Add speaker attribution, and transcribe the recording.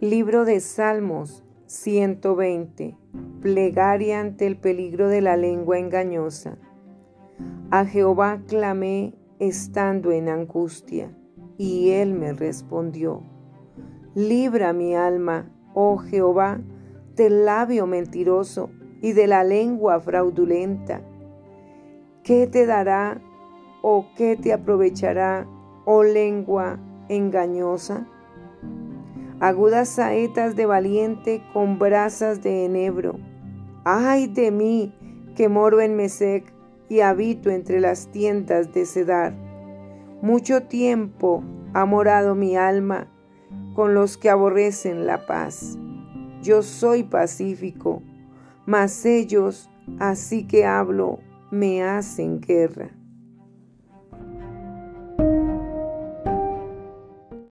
Speaker 1: Libro de Salmos 120. Plegaria ante el peligro de la lengua engañosa. A Jehová clamé estando en angustia, y él me respondió. Libra mi alma, oh Jehová, del labio mentiroso y de la lengua fraudulenta. ¿Qué te dará o qué te aprovechará, oh lengua engañosa? Agudas saetas de valiente con brasas de enebro. ¡Ay de mí, que moro en Mesec y habito entre las tiendas de Cedar! Mucho tiempo ha morado mi alma con los que aborrecen la paz. Yo soy pacífico, mas ellos, así que hablo, me hacen guerra.